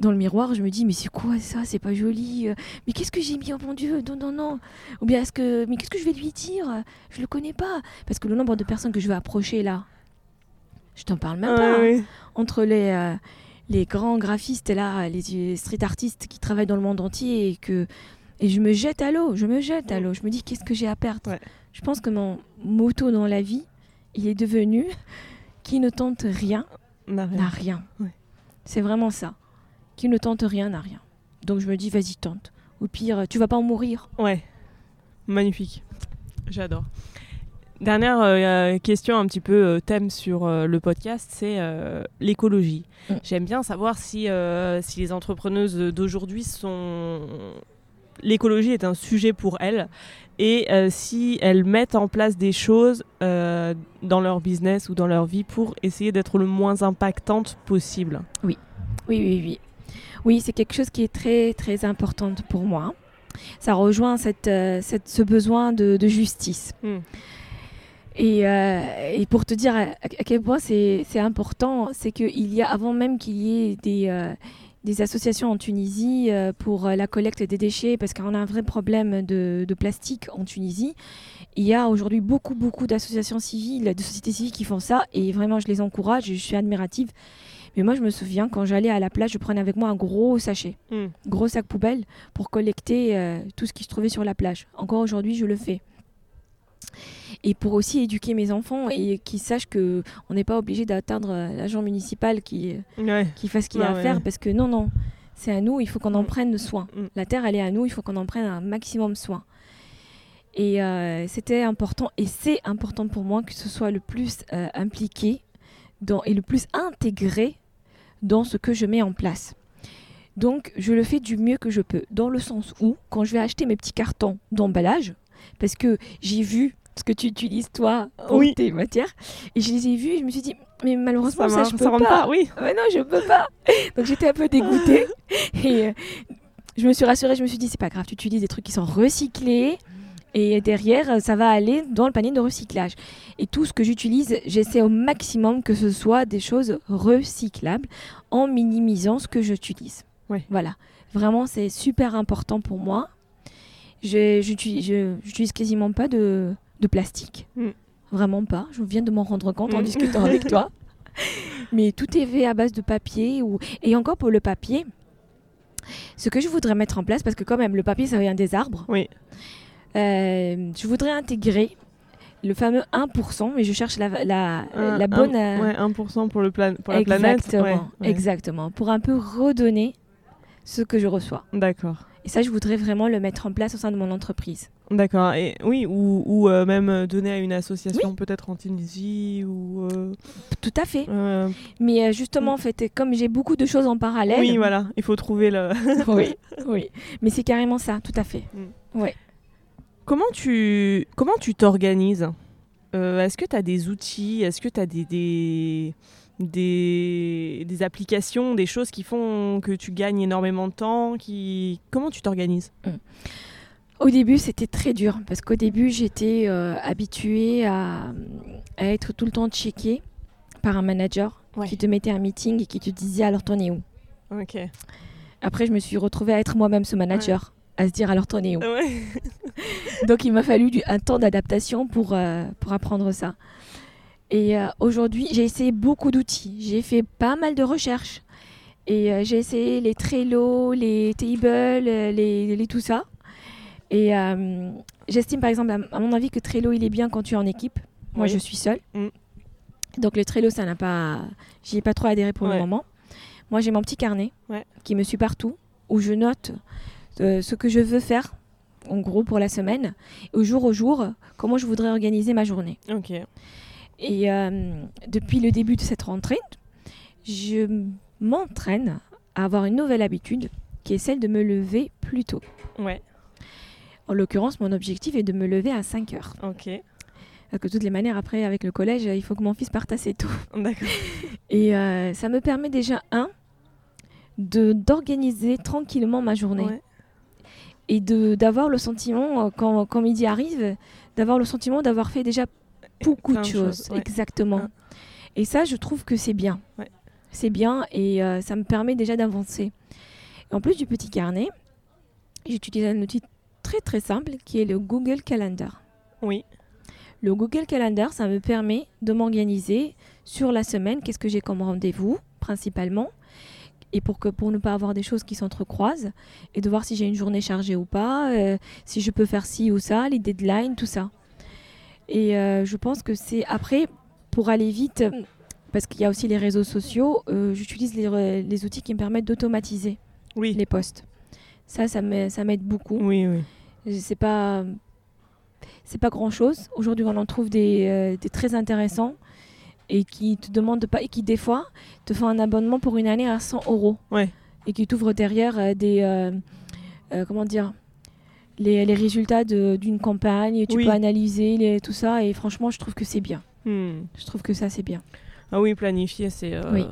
dans le miroir, je me dis mais c'est quoi ça? C'est pas joli. euh, Mais qu'est-ce que j'ai mis? Oh mon Dieu, non, non, non. Ou bien est-ce que. Mais qu'est-ce que je vais lui dire? Je le connais pas. Parce que le nombre de personnes que je vais approcher là, je t'en parle même Ah, pas. hein entre les, euh, les grands graphistes là, les street artistes qui travaillent dans le monde entier et que et je me jette à l'eau, je me jette à l'eau, je me dis qu'est-ce que j'ai à perdre? Ouais. Je pense que mon motto dans la vie, il est devenu qui ne tente rien n'a rien. Ouais. C'est vraiment ça. qui ne tente rien n'a rien. Donc je me dis, vas-y, tente. Au pire, tu vas pas en mourir. Ouais, magnifique. J'adore. Dernière euh, question, un petit peu euh, thème sur euh, le podcast, c'est l'écologie. Mm. J'aime bien savoir si, si les entrepreneuses d'aujourd'hui sont... L'écologie est un sujet pour elles et si elles mettent en place des choses dans leur business ou dans leur vie pour essayer d'être le moins impactante possible. Oui, oui, oui, oui. Oui, c'est quelque chose qui est très, très important pour moi. Ça rejoint cette, cette ce besoin de, de justice. Mm. Et, euh, et, pour te dire à, à quel point c'est important, c'est qu'il y a, avant même qu'il y ait des, euh, des, associations en Tunisie euh, pour la collecte des déchets, parce qu'on a un vrai problème de, de, plastique en Tunisie, il y a aujourd'hui beaucoup, beaucoup d'associations civiles, de sociétés civiles qui font ça, et vraiment je les encourage, je suis admirative. Mais moi, je me souviens, quand j'allais à la plage, je prenais avec moi un gros sachet, Mm. gros sac poubelle, pour collecter tout ce qui se trouvait sur la plage. Encore aujourd'hui, je le fais et pour aussi éduquer mes enfants et qu'ils sachent que on n'est pas obligé d'atteindre euh, l'agent municipal qui, Ouais. qui fasse ce qu'il Ouais, a à ouais. faire parce que non, non, c'est à nous, il faut qu'on en Mm. prenne soin. Mm. La terre, elle est à nous, il faut qu'on en prenne un maximum soin. Et euh, c'était important, et c'est important pour moi que ce soit le plus euh, impliqué dans, et le plus intégré dans ce que je mets en place. Donc, je le fais du mieux que je peux, dans le sens où, quand je vais acheter mes petits cartons d'emballage, parce que j'ai vu ce que tu utilises toi pour Oui. tes matières, et je les ai vus, et je me suis dit, mais malheureusement, ça, marche, je peux pas. Oui. Ouais, non, je peux pas. <laughs> Donc j'étais un peu dégoûtée. <laughs> Et euh, je me suis rassurée, je me suis dit, c'est pas grave, tu utilises des trucs qui sont recyclés. Et derrière, euh, ça va aller dans le panier de recyclage. Et tout ce que j'utilise, j'essaie au maximum que ce soit des choses recyclables en minimisant ce que j'utilise. Ouais. Voilà. Vraiment, c'est super important pour moi. Je- j'utilise quasiment pas de, de plastique. Mm. Vraiment pas. Je viens de m'en rendre compte en Mm. discutant avec <laughs> toi. Mais tout est fait à base de papier. Ou... Et encore pour le papier, ce que je voudrais mettre en place, parce que quand même, le papier, ça vient des arbres. Oui. Euh, je voudrais intégrer le fameux 1%, mais je cherche la, la, Un- la bonne... un- euh, ouais, 1% pour, le plan- pour la planète. exactement, Ouais, ouais. exactement. Pour un peu redonner ce que je reçois. D'accord. Et ça, je voudrais vraiment le mettre en place au sein de mon entreprise. D'accord. Et oui, ou, ou euh, même euh, donner à une association peut-être en Tunisie ou. euh, Tout à fait. euh, Mais justement, en fait, comme j'ai beaucoup de choses en parallèle... oui, voilà. Il faut trouver le. <laughs> oui, oui. Mais c'est carrément ça, tout à fait. Comment tu comment tu t'organises? Est-ce que tu as des outils? Est-ce que tu as des, des, des, des applications, des choses qui font que tu gagnes énormément de temps? Qui... Comment tu t'organises? Au début, c'était très dur parce qu'au début, j'étais euh, habituée à, à être tout le temps checkée par un manager Ouais. qui te mettait un meeting et qui te disait alors t'en es où? Après, je me suis retrouvée à être moi-même ce manager, à se dire alors t'en es où? Ouais. <laughs> Donc il m'a fallu du- un temps d'adaptation pour, euh, pour apprendre ça. Et euh, aujourd'hui, j'ai essayé beaucoup d'outils. J'ai fait pas mal de recherches. Et euh, j'ai essayé les Trello, les Table, les, les tout ça. Et euh, j'estime par exemple, à, à mon avis, que Trello, il est bien quand tu es en équipe. Moi, Oui. je suis seule. Mm. Donc le Trello, ça n'a pas... J'y ai pas trop adhéré pour Ouais. le moment. Moi, j'ai mon petit carnet Ouais. qui me suit partout, où je note euh, ce que je veux faire, en gros, pour la semaine au jour au jour comment je voudrais organiser ma journée. Ok. Et euh, depuis le début de cette rentrée, je m'entraîne à avoir une nouvelle habitude qui est celle de me lever plus tôt. Ouais. En l'occurrence, mon objectif est de me lever à 5 heures. Ok. Parce que de toutes les manières, après, avec le collège, il faut que mon fils parte assez tôt. <laughs> D'accord. Et euh, ça me permet déjà, un, de d'organiser tranquillement ma journée. Ouais. et de d'avoir le sentiment, euh, quand, quand midi arrive, d'avoir le sentiment d'avoir fait déjà beaucoup de choses. ouais. Exactement. Ah. Et ça, je trouve que c'est bien. C'est bien et euh, ça me permet déjà d'avancer. En plus du petit carnet, j'utilise un outil très très simple qui est le Google Calendar. Oui. Le Google Calendar, ça me permet de m'organiser sur la semaine, qu'est-ce que j'ai comme rendez-vous principalement, et pour, que, pour ne pas avoir des choses qui s'entrecroisent, et de voir si j'ai une journée chargée ou pas, euh, si je peux faire ci ou ça, les deadlines, tout ça. Et euh, je pense que c'est après, pour aller vite, parce qu'il y a aussi les réseaux sociaux, euh, j'utilise les, les outils qui me permettent d'automatiser Oui. les posts. Ça, ça m'aide beaucoup. Oui, oui. C'est pas, c'est pas grand chose. Aujourd'hui, on en trouve des, euh, des très intéressants et qui te demandent pas et qui des fois te font un abonnement pour une année à 100 euros. Ouais. Et qui t'ouvrent derrière euh, des, euh, comment dire, les, les résultats d'une campagne. Tu Oui. peux analyser les- tout ça et franchement, je trouve que c'est bien. Hmm. Je trouve que ça c'est bien. Ah oui, planifier, c'est Oui.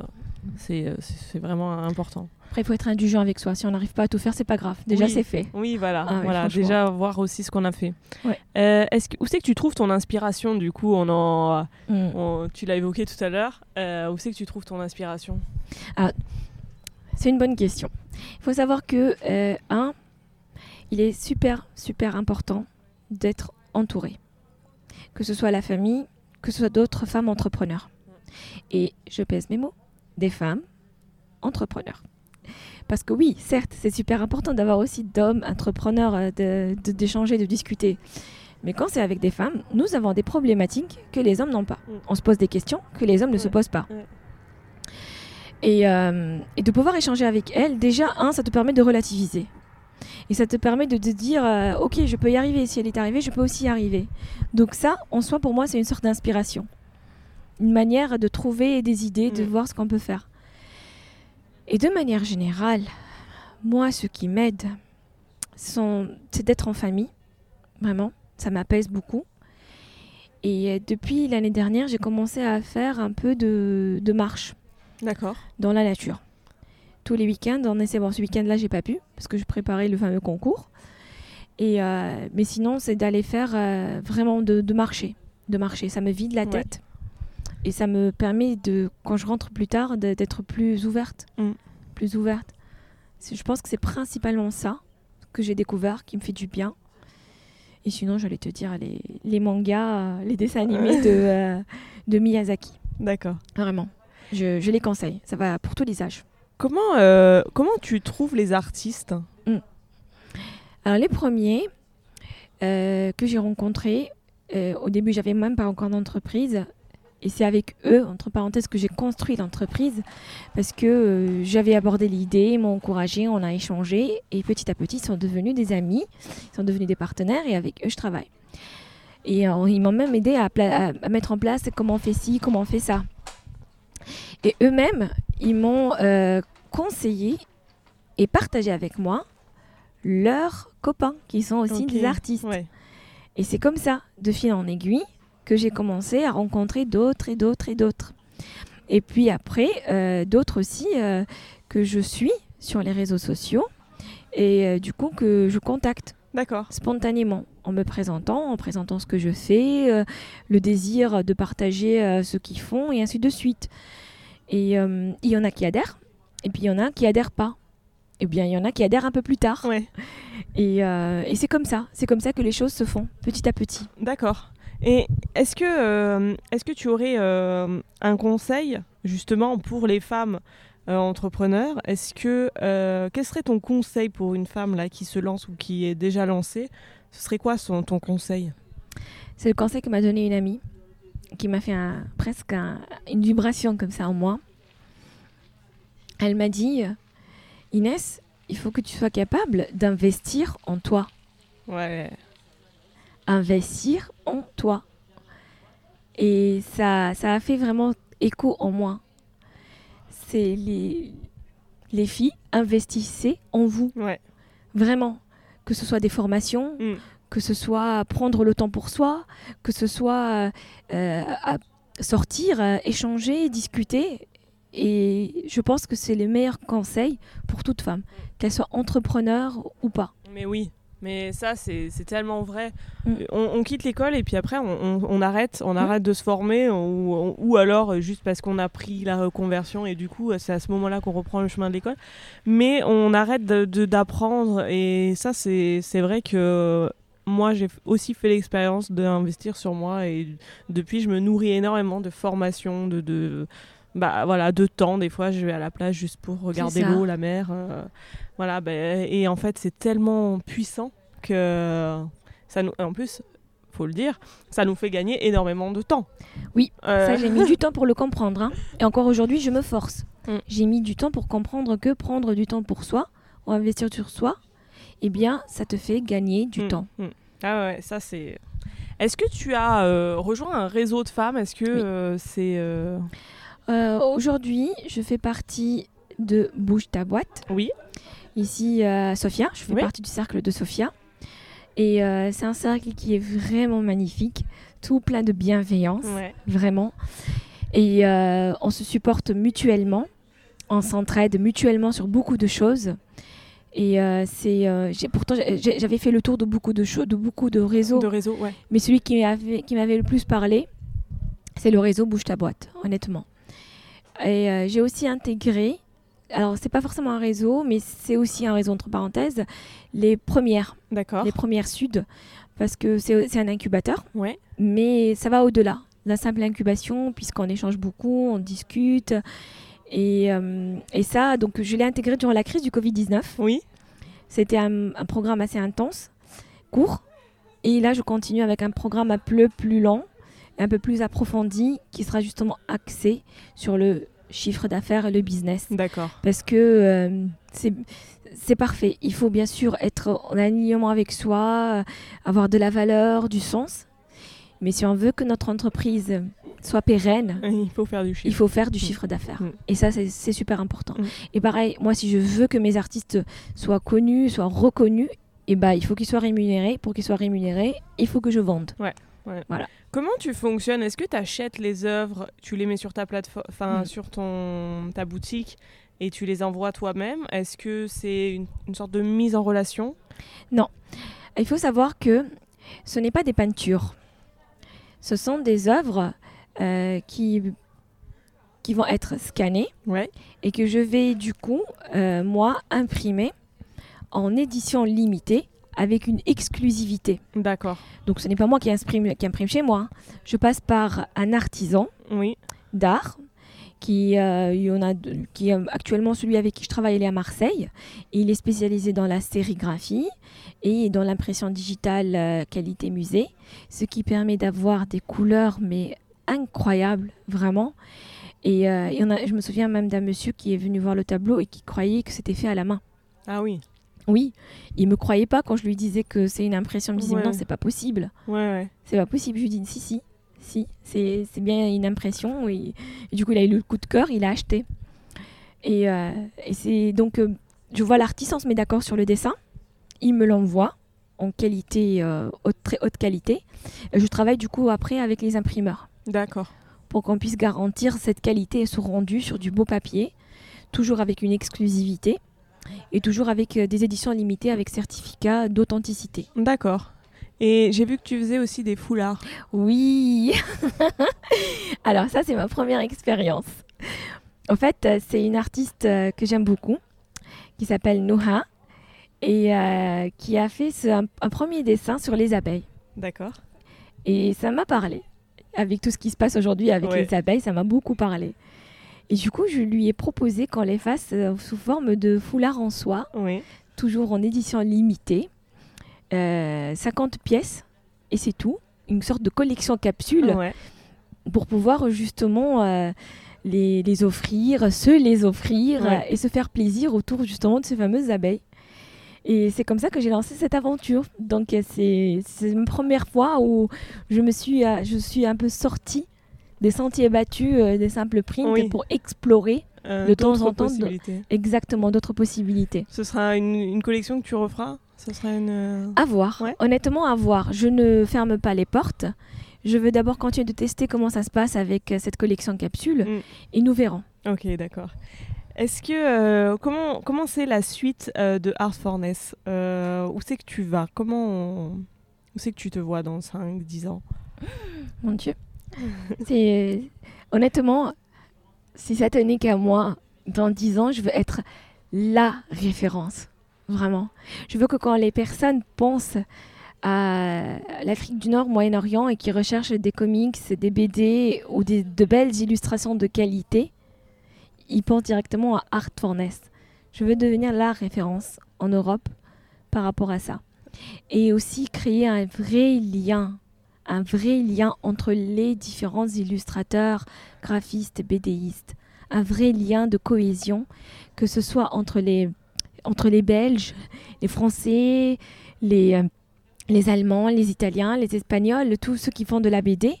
c'est vraiment important. Après, il faut être indulgent avec soi. Si on n'arrive pas à tout faire, c'est pas grave. Déjà, Oui. c'est fait. Oui, voilà. Ah oui, voilà. Déjà, voir aussi ce qu'on a fait. Ouais. Euh, est-ce que, où c'est que tu trouves ton inspiration, du coup on en, Mm. on- Tu l'as évoqué tout à l'heure. Euh, où c'est que tu trouves ton inspiration? C'est une bonne question. Il faut savoir que, euh, un, il est super, super important d'être entouré. Que ce soit la famille, que ce soit d'autres femmes entrepreneurs. Et je pèse mes mots, des femmes entrepreneurs. Parce que oui, certes, c'est super important d'avoir aussi d'hommes entrepreneurs, euh, de- de- d'échanger, de, discuter. Mais quand c'est avec des femmes, nous avons des problématiques que les hommes n'ont pas. Mm. On se pose des questions que les hommes ne se Ouais, posent pas. ouais. Et, euh, et de pouvoir échanger avec elles, déjà, un, ça te permet de relativiser. Et ça te permet de te dire, euh, ok, je peux y arriver. Si elle est arrivée, je peux aussi y arriver. Donc ça, en soi, pour moi, c'est une sorte d'inspiration. Une manière de trouver des idées, de Mm. voir ce qu'on peut faire. Et de manière générale, moi, ce qui m'aide, c'est d'être en famille. Vraiment, ça m'apaise beaucoup. Et depuis l'année dernière, j'ai commencé à faire un peu de, de marche D'accord. dans la nature. Tous les week-ends, on essaie. Bon, ce week-end-là, j'ai pas pu parce que je préparais le fameux concours. Et euh, mais sinon, c'est d'aller faire euh, vraiment de, de marcher, de marcher. Ça me vide la Ouais. tête et ça me permet de, quand je rentre plus tard, d'être plus ouverte, Mm. plus ouverte. Je pense que c'est principalement ça que j'ai découvert qui me fait du bien. Et sinon, j'allais te dire les, les mangas, euh, les dessins animés <laughs> de, euh, de Miyazaki. D'accord. Vraiment. Je, je les conseille. Ça va pour tous les âges. Comment, euh, comment tu trouves les artistes? Alors, les premiers euh, que j'ai rencontrés, au début, j'avais même pas encore d'entreprise. Et c'est avec eux, entre parenthèses, que j'ai construit l'entreprise parce que euh, j'avais abordé l'idée, ils m'ont encouragé, on a échangé et petit à petit, ils sont devenus des amis, ils sont devenus des partenaires et avec eux, je travaille. Et euh, ils m'ont même aidé à, mettre en place comment on fait ci, comment on fait ça. Et eux-mêmes, ils m'ont euh, conseillé et partagé avec moi leurs copains qui sont aussi des artistes. Ouais. Et c'est comme ça, de fil en aiguille, que j'ai commencé à rencontrer d'autres et d'autres et d'autres. Et puis après, euh, d'autres aussi euh, que je suis sur les réseaux sociaux et euh, du coup que je contacte D'accord. spontanément en me présentant, en présentant ce que je fais, le désir de partager ce qu'ils font et ainsi de suite. Et il y en a qui adhèrent et puis il y en a qui adhèrent pas. Et bien il y en a qui adhèrent un peu plus tard. Ouais. Et, euh, et c'est comme ça, c'est comme ça que les choses se font petit à petit. D'accord. Et est-ce que, euh, est-ce que tu aurais euh, un conseil justement pour les femmes entrepreneurs? Est-ce que quel serait ton conseil pour une femme là qui se lance ou qui est déjà lancée? Ce serait quoi son, ton conseil? C'est le conseil que m'a donné une amie qui m'a fait un- presque un- une vibration comme ça en moi. Elle m'a dit Inès, il faut que tu sois capable d'investir en toi. Ouais. Investir en toi. Et ça, ça a fait vraiment écho en moi. C'est les, les filles, investissez en vous. Ouais. Vraiment. Que ce soit des formations, Mm. que ce soit prendre le temps pour soi, que ce soit euh, à sortir, euh, échanger, discuter. Et je pense que c'est le meilleur conseil pour toute femme, qu'elle soit entrepreneur ou pas. Mais oui. Mais ça, c'est tellement vrai. Mm. On, on quitte l'école et puis après, on, on- on arrête, on Mm. arrête de se former ou, ou alors euh, juste parce qu'on a pris la reconversion et du coup, euh, c'est à ce moment-là qu'on reprend le chemin de l'école. Mais on arrête de- de- d'apprendre et ça, c'est vrai que moi, j'ai aussi fait l'expérience d'investir sur moi et depuis, je me nourris énormément de formations, de, de, bah, voilà, de temps. Des fois, je vais à la plage juste pour regarder l'eau, la mer. euh, voilà, ben, et en fait, c'est tellement puissant que ça nous. En plus, faut le dire, ça nous fait gagner énormément de temps. Oui, Euh, Ça, j'ai mis du temps pour le comprendre. hein. Et encore aujourd'hui, je me force. <laughs> Mm. J'ai mis du temps pour comprendre que prendre du temps pour soi, ou investir sur soi, eh bien, ça te fait gagner du Mm, temps. mm. Ah ouais, ça c'est. Est-ce que tu as euh, rejoint un réseau de femmes? Est-ce que Oui. euh, c'est euh, Euh, aujourd'hui, je fais partie de Bouge ta boîte. oui Ici, euh, Sophia, je fais Oui. partie du cercle de Sophia. Et euh, c'est un cercle qui est vraiment magnifique, tout plein de bienveillance, Ouais. vraiment. Et euh, on se supporte mutuellement, on s'entraide mutuellement sur beaucoup de choses. Et euh, c'est, pourtant, j'avais fait le tour de beaucoup de choses, de beaucoup de réseaux. De réseau, ouais. Mais celui qui m'avait, qui m'avait le plus parlé, c'est le réseau Bouge ta boîte, honnêtement. Et euh, j'ai aussi intégré, alors c'est pas forcément un réseau, mais c'est aussi un réseau entre parenthèses, les premières, D'accord. les premières Sud, parce que c'est, un incubateur, Ouais. mais ça va au-delà. La simple incubation, puisqu'on échange beaucoup, on discute. Et, euh, et ça, donc je l'ai intégré durant la crise du Covid-19. Oui. C'était un, un programme assez intense, court. Et là, je continue avec un programme un peu plus lent, un peu plus approfondi, qui sera justement axé sur le chiffre d'affaires et le business. D'accord. Parce que euh, c'est parfait. Il faut bien sûr être en alignement avec soi, euh, avoir de la valeur, du sens. Mais si on veut que notre entreprise soit pérenne, <laughs> Il faut faire du chiffre. il faut faire du chiffre d'affaires. Mm. Et ça, c'est super important. Mm. Et pareil, moi, si je veux que mes artistes soient connus, soient reconnus, et ben, il faut qu'ils soient rémunérés. Pour qu'ils soient rémunérés, il faut que je vende. Comment tu fonctionnes? Est-ce que tu achètes les œuvres, tu les mets sur ta plateforme, enfin Mm. sur ton ta boutique et tu les envoies toi-même? Est-ce que c'est une, une sorte de mise en relation? Il faut savoir que ce n'est pas des peintures. Ce sont des œuvres euh, qui, qui vont être scannées Ouais. et que je vais du coup, euh, moi, imprimer en édition limitée avec une exclusivité. D'accord. Donc ce n'est pas moi qui imprime, qui imprime chez moi. Je passe par un artisan Oui. d'art qui, euh, il y en a deux- qui est actuellement celui avec qui je travaille, il est à Marseille. Il est spécialisé dans la sérigraphie et dans l'impression digitale euh, qualité musée, ce qui permet d'avoir des couleurs mais incroyables vraiment. Et euh, il y en a, je me souviens même d'un monsieur qui est venu voir le tableau et qui croyait que c'était fait à la main. Ah oui. Oui, il me croyait pas quand je lui disais que c'est une impression. Il me disait Ouais. non, c'est pas possible. Ouais, ouais. C'est pas possible. Je lui dis si, si, si, c'est bien une impression. Et, et du coup, il a eu le coup de cœur, il a acheté. Et, euh, et c'est donc, euh, je vois l'artiste, on se met d'accord sur le dessin. Il me l'envoie en qualité, euh, haute, très haute qualité. Et je travaille du coup après avec les imprimeurs D'accord. pour qu'on puisse garantir cette qualité et ce rendu sur du beau papier, toujours avec une exclusivité et toujours avec euh, des éditions limitées avec certificat d'authenticité. D'accord. Et j'ai vu que tu faisais aussi des foulards. Oui. <laughs> Alors ça, c'est ma première expérience. En fait, euh, c'est une artiste euh, que j'aime beaucoup, qui s'appelle Noha, et euh, qui a fait ce- un, un premier dessin sur les abeilles. D'accord. Et ça m'a parlé. Avec tout ce qui se passe aujourd'hui avec Ouais. les abeilles, ça m'a beaucoup parlé. Et du coup, je lui ai proposé qu'on les fasse euh, sous forme de foulard en soie, Oui. toujours en édition limitée, euh, 50 pièces, et c'est tout. Une sorte de collection capsule Ouais. pour pouvoir justement euh, les, les offrir, se les offrir Ouais. et se faire plaisir autour justement de ces fameuses abeilles. Et c'est comme ça que j'ai lancé cette aventure. Donc euh, c'est ma première fois où je me suis, je suis un peu sortie des sentiers battus, euh, des simples prints Oui. pour explorer Euh, De temps en temps, exactement d'autres possibilités. Ce sera une, une collection que tu referas? Ce sera une. euh, À voir. Ouais. Honnêtement, à voir. Je ne ferme pas les portes. Je veux d'abord continuer de tester comment ça se passe avec cette collection capsule Mm. et nous verrons. Ok, d'accord. Est-ce que euh, comment comment c'est la suite euh, de Art Forness Euh, Où c'est que tu vas? Comment on- où c'est que tu te vois dans 5 10 ans? Mon Dieu. <laughs> C'est honnêtement, si ça tenait qu'à moi, dans 10 ans, je veux être la référence. Vraiment. Je veux que quand les personnes pensent à l'Afrique du Nord, Moyen-Orient et qui recherchent des comics, des BD ou des, de belles illustrations de qualité, ils pensent directement à Art Forness. Je veux devenir la référence en Europe par rapport à ça. Et aussi créer un vrai lien un vrai lien entre les différents illustrateurs, graphistes, BDistes, un vrai lien de cohésion, que ce soit entre les, entre les Belges, les Français, les, euh, les Allemands, les Italiens, les Espagnols, tous ceux qui font de la BD,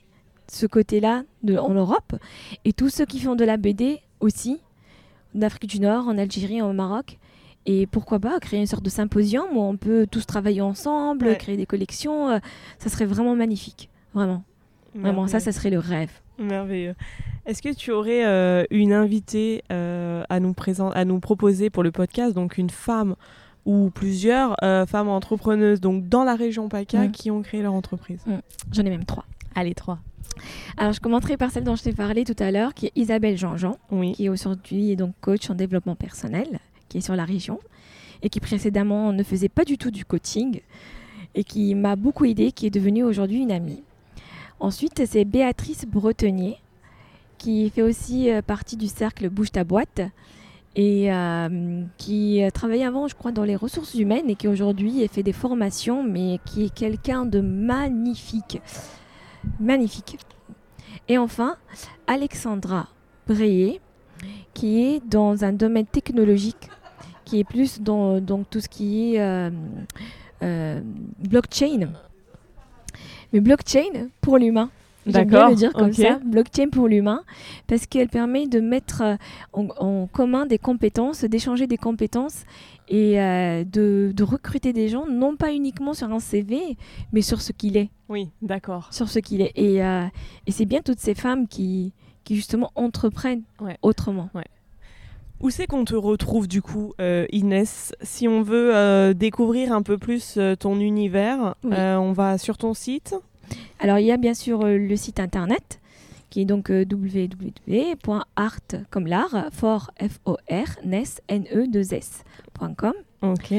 ce côté-là en Europe, et tous ceux qui font de la BD aussi, en Afrique du Nord, en Algérie, au Maroc. Et pourquoi pas créer une sorte de symposium où on peut tous travailler ensemble, Ouais. créer des collections. euh, ça serait vraiment magnifique. Vraiment. Vraiment, ça, ça serait le rêve. Merveilleux. Est-ce que tu aurais euh, une invitée euh, à, nous à nous proposer pour le podcast, donc une femme ou plusieurs femmes entrepreneuses donc dans la région PACA Mm. qui ont créé leur entreprise? J'en ai même trois. Allez, trois. Alors, je commencerai par celle dont je t'ai parlé tout à l'heure, qui est Isabelle Jean-Jean, Oui. qui aujourd'hui est donc coach en développement personnel, qui est sur la région, et qui précédemment ne faisait pas du tout du coaching, et qui m'a beaucoup aidée, qui est devenue aujourd'hui une amie. Ensuite, c'est Béatrice Bretenier, qui fait aussi euh, partie du cercle Bouge ta boîte, et euh, qui euh, travaillait avant, je crois, dans les ressources humaines, et qui aujourd'hui fait des formations, mais qui est quelqu'un de magnifique. Magnifique. Et enfin, Alexandra Breyer, qui est dans un domaine technologique, qui est plus dans donc, tout ce qui est euh, euh, blockchain. Mais blockchain pour l'humain. J'aime bien le dire comme ça, blockchain pour l'humain, parce qu'elle permet de mettre euh, en, en commun des compétences, d'échanger des compétences et euh, de, de recruter des gens, non pas uniquement sur un CV, mais sur ce qu'il est Oui, d'accord. sur ce qu'il est. Et, euh, et c'est bien toutes ces femmes qui, qui justement entreprennent Ouais. autrement. Où c'est qu'on te retrouve du coup, euh, Inès? Si on veut euh, découvrir un peu plus euh, ton univers, Oui. on va sur ton site? Alors il y a bien sûr le site internet qui est donc www.art comme l'art, for f o r nes n e 2 s.com Ok.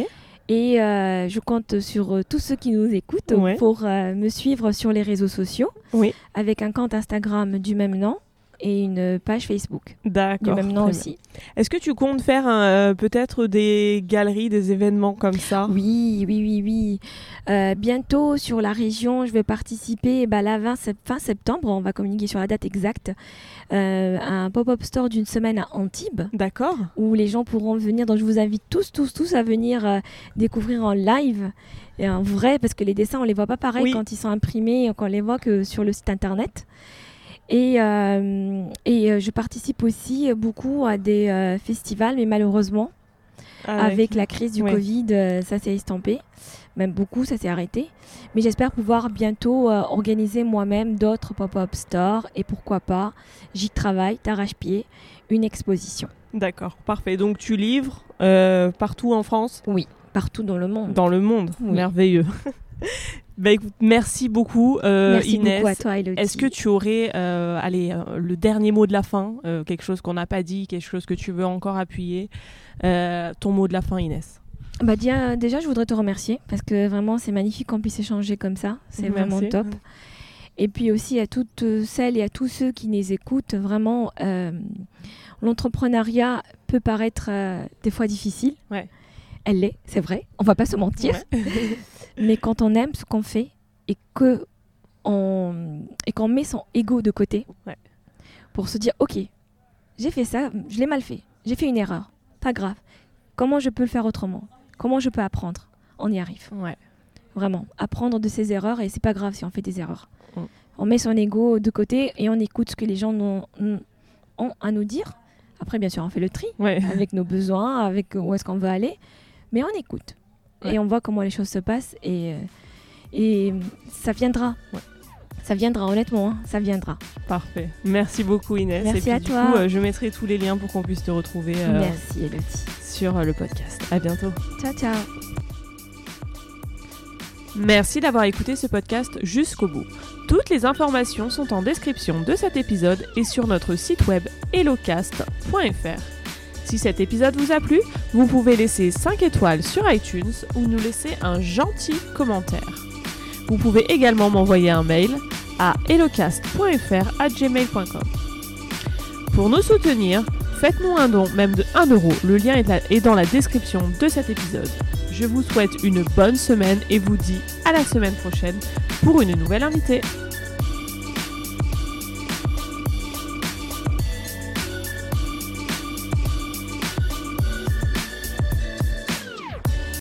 et euh, je compte sur euh, tous ceux qui nous écoutent Ouais. pour euh, me suivre sur les réseaux sociaux Oui. avec un compte Instagram du même nom et une page Facebook du D'accord. même nom aussi. Est-ce que tu comptes faire euh, peut-être des galeries, des événements comme ça? Oui, oui, oui, oui. Euh, bientôt sur la région, je vais participer bah, la 20 sep- fin septembre, on va communiquer sur la date exacte, euh, à un pop-up store d'une semaine à Antibes D'accord. où les gens pourront venir. Donc je vous invite tous, tous, tous à venir découvrir en live et en vrai, parce que les dessins, on les voit pas pareil Oui. quand ils sont imprimés, qu'on les voit que sur le site internet. Et, euh, et euh, je participe aussi beaucoup à des euh, festivals, mais malheureusement, avec la crise du Ouais. Covid, ça s'est estampé. Même beaucoup, ça s'est arrêté. Mais j'espère pouvoir bientôt euh, organiser moi-même d'autres pop-up stores et pourquoi pas, j'y travaille, t'arrache-pied, une exposition. D'accord, parfait. Donc tu livres partout en France, Oui, partout dans le monde. dans le monde. Oui. Merveilleux. <laughs> bah écoute, merci beaucoup euh, Merci Inès. beaucoup à toi, Elodie. Est-ce que tu aurais euh, allez, euh, le dernier mot de la fin, euh, quelque chose qu'on n'a pas dit, quelque chose que tu veux encore appuyer Ton mot de la fin, Inès? bah, dia- Déjà, je voudrais te remercier parce que vraiment, c'est magnifique qu'on puisse échanger comme ça. C'est vraiment top. Et puis aussi à toutes celles et à tous ceux qui nous écoutent, vraiment, l'entrepreneuriat peut paraître des fois difficile. Ouais. Elle l'est, c'est vrai, on va pas se mentir. <laughs> Mais quand on aime ce qu'on fait et que on et qu'on met son ego de côté Ouais. pour se dire ok, j'ai fait ça, je l'ai mal fait, j'ai fait une erreur, pas grave. Comment je peux le faire autrement? Comment je peux apprendre? On y arrive. Ouais. Vraiment, apprendre de ses erreurs et c'est pas grave si on fait des erreurs. On met son ego de côté et on écoute ce que les gens n'ont- ont à nous dire. Après, bien sûr, on fait le tri Ouais. avec nos besoins, avec où est-ce qu'on veut aller, mais on écoute Ouais. et on voit comment les choses se passent et, euh, et ça viendra. Ouais. Ça viendra, honnêtement, hein, ça viendra. Parfait. Merci beaucoup Inès. Merci Et puis, à du toi. coup, euh, je mettrai tous les liens pour qu'on puisse te retrouver euh, Merci, Elodie. sur euh, le podcast. À bientôt. Ciao, ciao. Merci d'avoir écouté ce podcast jusqu'au bout. Toutes les informations sont en description de cet épisode et sur notre site web hellocast.fr. Si cet épisode vous a plu, vous pouvez laisser 5 étoiles sur iTunes ou nous laisser un gentil commentaire. Vous pouvez également m'envoyer un mail à hellocast.fr@gmail.com. Pour nous soutenir, faites-nous un don même de 1 euro. Le lien est dans la description de cet épisode. Je vous souhaite une bonne semaine et vous dis à la semaine prochaine pour une nouvelle invitée.